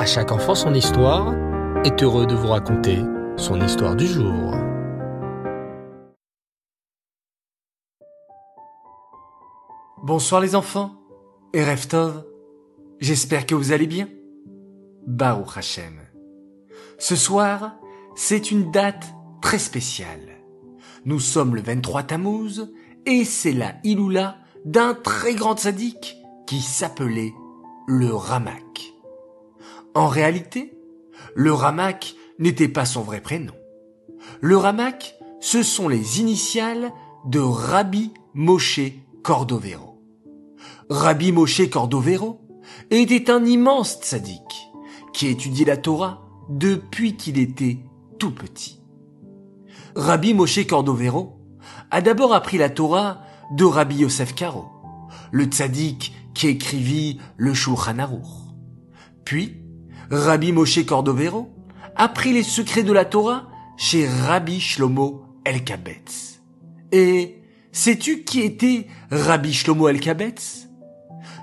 À chaque enfant son histoire est heureux de vous raconter son histoire du jour. Bonsoir les enfants et Reftov. J'espère que vous allez bien. Baruch Hashem. Ce soir, c'est une date très spéciale. Nous sommes le 23 Tammuz et c'est la Iloula d'un très grand sadique qui s'appelait le Ramak. En réalité, le Ramak n'était pas son vrai prénom. Le Ramak, ce sont les initiales de Rabbi Moshe Cordovero. Rabbi Moshe Cordovero était un immense tzaddik qui étudiait la Torah depuis qu'il était tout petit. Rabbi Moshe Cordovero a d'abord appris la Torah de Rabbi Yosef Karo, le tzaddik qui écrivit le Shulchan Aruch. Puis, Rabbi Moshe Cordovero apprit les secrets de la Torah chez Rabbi Shlomo El-Kabetz. Et sais-tu qui était Rabbi Shlomo El-Kabetz?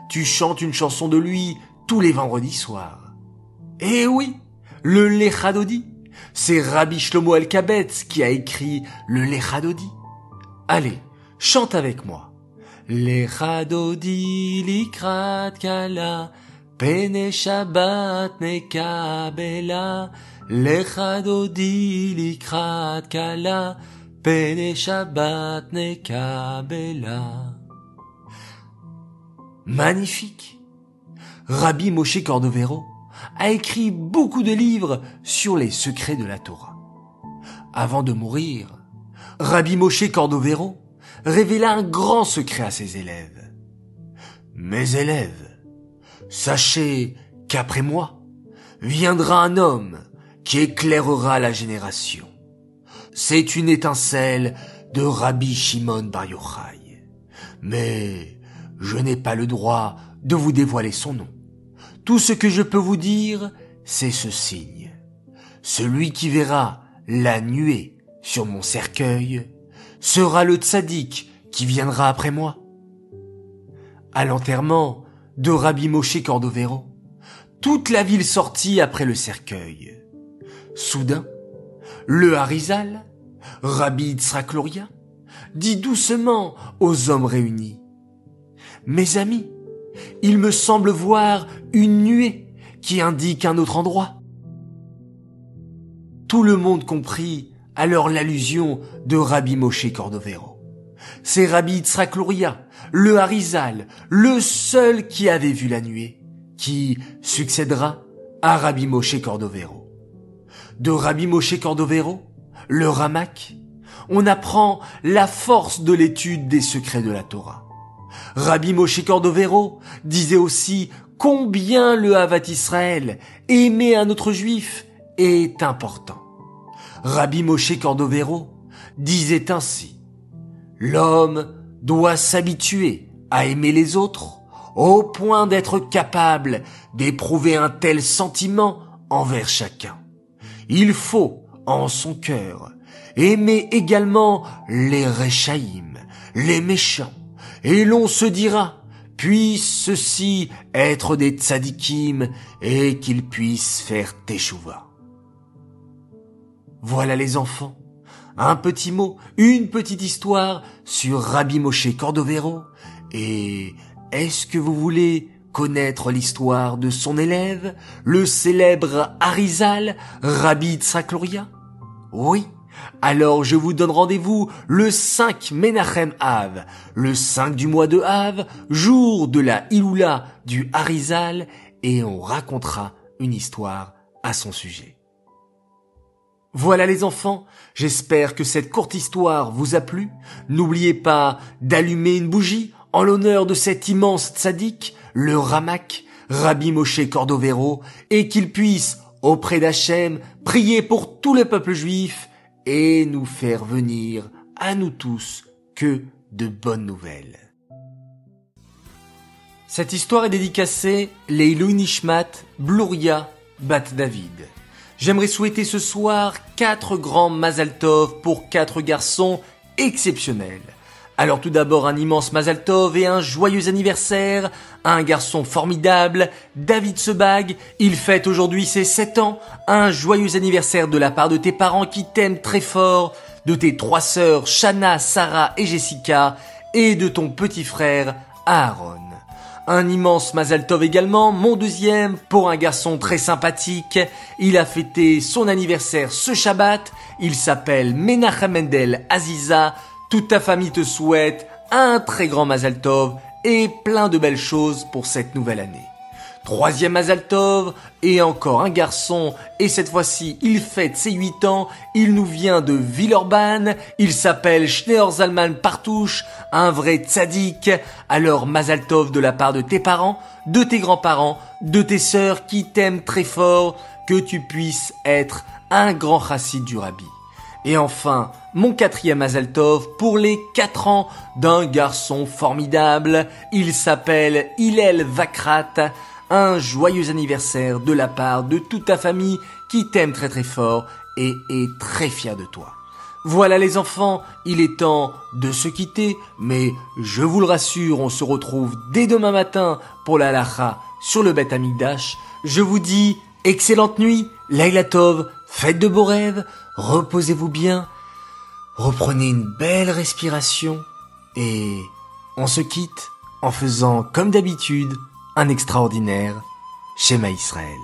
Tu chantes une chanson de lui tous les vendredis soirs. Eh oui, le Lechadodi. C'est Rabbi Shlomo El-Kabetz qui a écrit le Lechadodi. Allez, chante avec moi. Lechadodi likrat kala, pene shabbat nekabela. Magnifique. Rabbi Moshe Cordovero a écrit beaucoup de livres sur les secrets de la Torah. Avant de mourir, Rabbi Moshe Cordovero révéla un grand secret à ses élèves. Mes élèves, sachez qu'après moi viendra un homme qui éclairera la génération. C'est une étincelle de Rabbi Shimon Bar Yochai. Mais je n'ai pas le droit de vous dévoiler son nom. Tout ce que je peux vous dire, c'est ce signe. Celui qui verra la nuée sur mon cercueil sera le tzaddik qui viendra après moi. À l'enterrement de Rabbi Moshe Cordovero, toute la ville sortit après le cercueil. Soudain, le Harizal, Rabbi Tzrakloria, dit doucement aux hommes réunis, Mes amis, il me semble voir une nuée qui indique un autre endroit. Tout le monde comprit alors l'allusion de Rabbi Moshe Cordovero. C'est Rabbi Tzrakloria, le Harizal, le seul qui avait vu la nuée, qui succédera à Rabbi Moshe Cordovero. De Rabbi Moshe Cordovero, le Ramak, on apprend la force de l'étude des secrets de la Torah. Rabbi Moshe Cordovero disait aussi combien le Havat Israël, aimer un autre juif, est important. Rabbi Moshe Cordovero disait ainsi, L'homme doit s'habituer à aimer les autres au point d'être capable d'éprouver un tel sentiment envers chacun. Il faut, en son cœur, aimer également les Rechaïm, les méchants, et l'on se dira, puissent ceux-ci être des tzadikim et qu'ils puissent faire teshuva. Voilà les enfants, un petit mot, une petite histoire sur Rabbi Moshe Cordovero. Et est-ce que vous voulez connaître l'histoire de son élève, le célèbre Harizal, Rabbi Tzakloria Oui alors je vous donne rendez-vous le 5 Menachem Av, le 5 du mois de Av, jour de la Iloula du Harizal, et on racontera une histoire à son sujet. Voilà les enfants, j'espère que cette courte histoire vous a plu. N'oubliez pas d'allumer une bougie en l'honneur de cet immense tzaddik, le Ramak, Rabbi Moshe Cordovero, et qu'il puisse, auprès d'Hachem, prier pour tout le peuple juif et nous faire venir à nous tous que de bonnes nouvelles. Cette histoire est dédicacée Leilou Nishmat Bluria Bat David. J'aimerais souhaiter ce soir quatre grands Mazal Tov pour quatre garçons exceptionnels. Alors tout d'abord un immense Mazal Tov et un joyeux anniversaire, un garçon formidable, David Sebag, il fête aujourd'hui ses 7 ans, un joyeux anniversaire de la part de tes parents qui t'aiment très fort, de tes trois sœurs Shana, Sarah et Jessica, et de ton petit frère Aaron. Un immense Mazal Tov également, mon deuxième, pour un garçon très sympathique. Il a fêté son anniversaire ce Shabbat. Il s'appelle Menachem Mendel Aziza. Toute ta famille te souhaite un très grand Mazal Tov et plein de belles choses pour cette nouvelle année. Troisième Mazal Tov, et encore un garçon, et cette fois-ci il fête ses 8 ans, il nous vient de Villeurbanne, il s'appelle Schneor Zalman Partouche, un vrai tzaddik, alors Mazal Tov de la part de tes parents, de tes grands-parents, de tes sœurs qui t'aiment très fort, que tu puisses être un grand chassid du rabbi. Et enfin, mon quatrième Azaltov pour les quatre ans d'un garçon formidable. Il s'appelle Hillel Vakrat. Un joyeux anniversaire de la part de toute ta famille qui t'aime très très fort et est très fier de toi. Voilà les enfants, il est temps de se quitter, mais je vous le rassure, on se retrouve dès demain matin pour la lacha sur le Bet Amigdash. Je vous dis excellente nuit, Laila Tov, faites de beaux rêves, reposez-vous bien, reprenez une belle respiration et on se quitte en faisant comme d'habitude un extraordinaire schéma Israël.